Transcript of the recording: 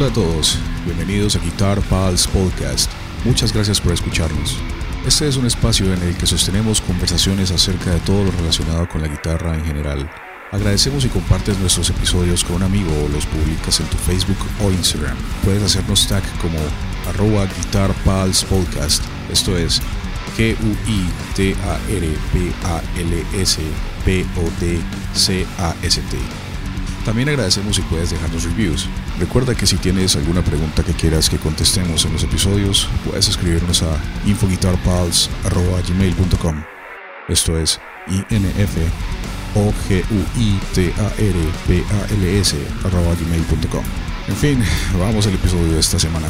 a todos, bienvenidos a Guitar Pals Podcast. Muchas gracias por escucharnos. Este es un espacio en el que sostenemos conversaciones acerca de todo lo relacionado con la guitarra en general. Agradecemos y compartes nuestros episodios con un amigo o los publicas en tu Facebook o Instagram. Puedes hacernos tag como arroba Guitar Pals Podcast. Esto es G-U-I-T-A-R-P-A-L-S-P-O-D-C-A-S-T. También agradecemos si puedes dejarnos reviews. Recuerda que si tienes alguna pregunta que quieras que contestemos en los episodios, puedes escribirnos a infoguitarpals.gmail.com Esto es INF o g u i t a r p a l s gmail.com En fin, vamos al episodio de esta semana.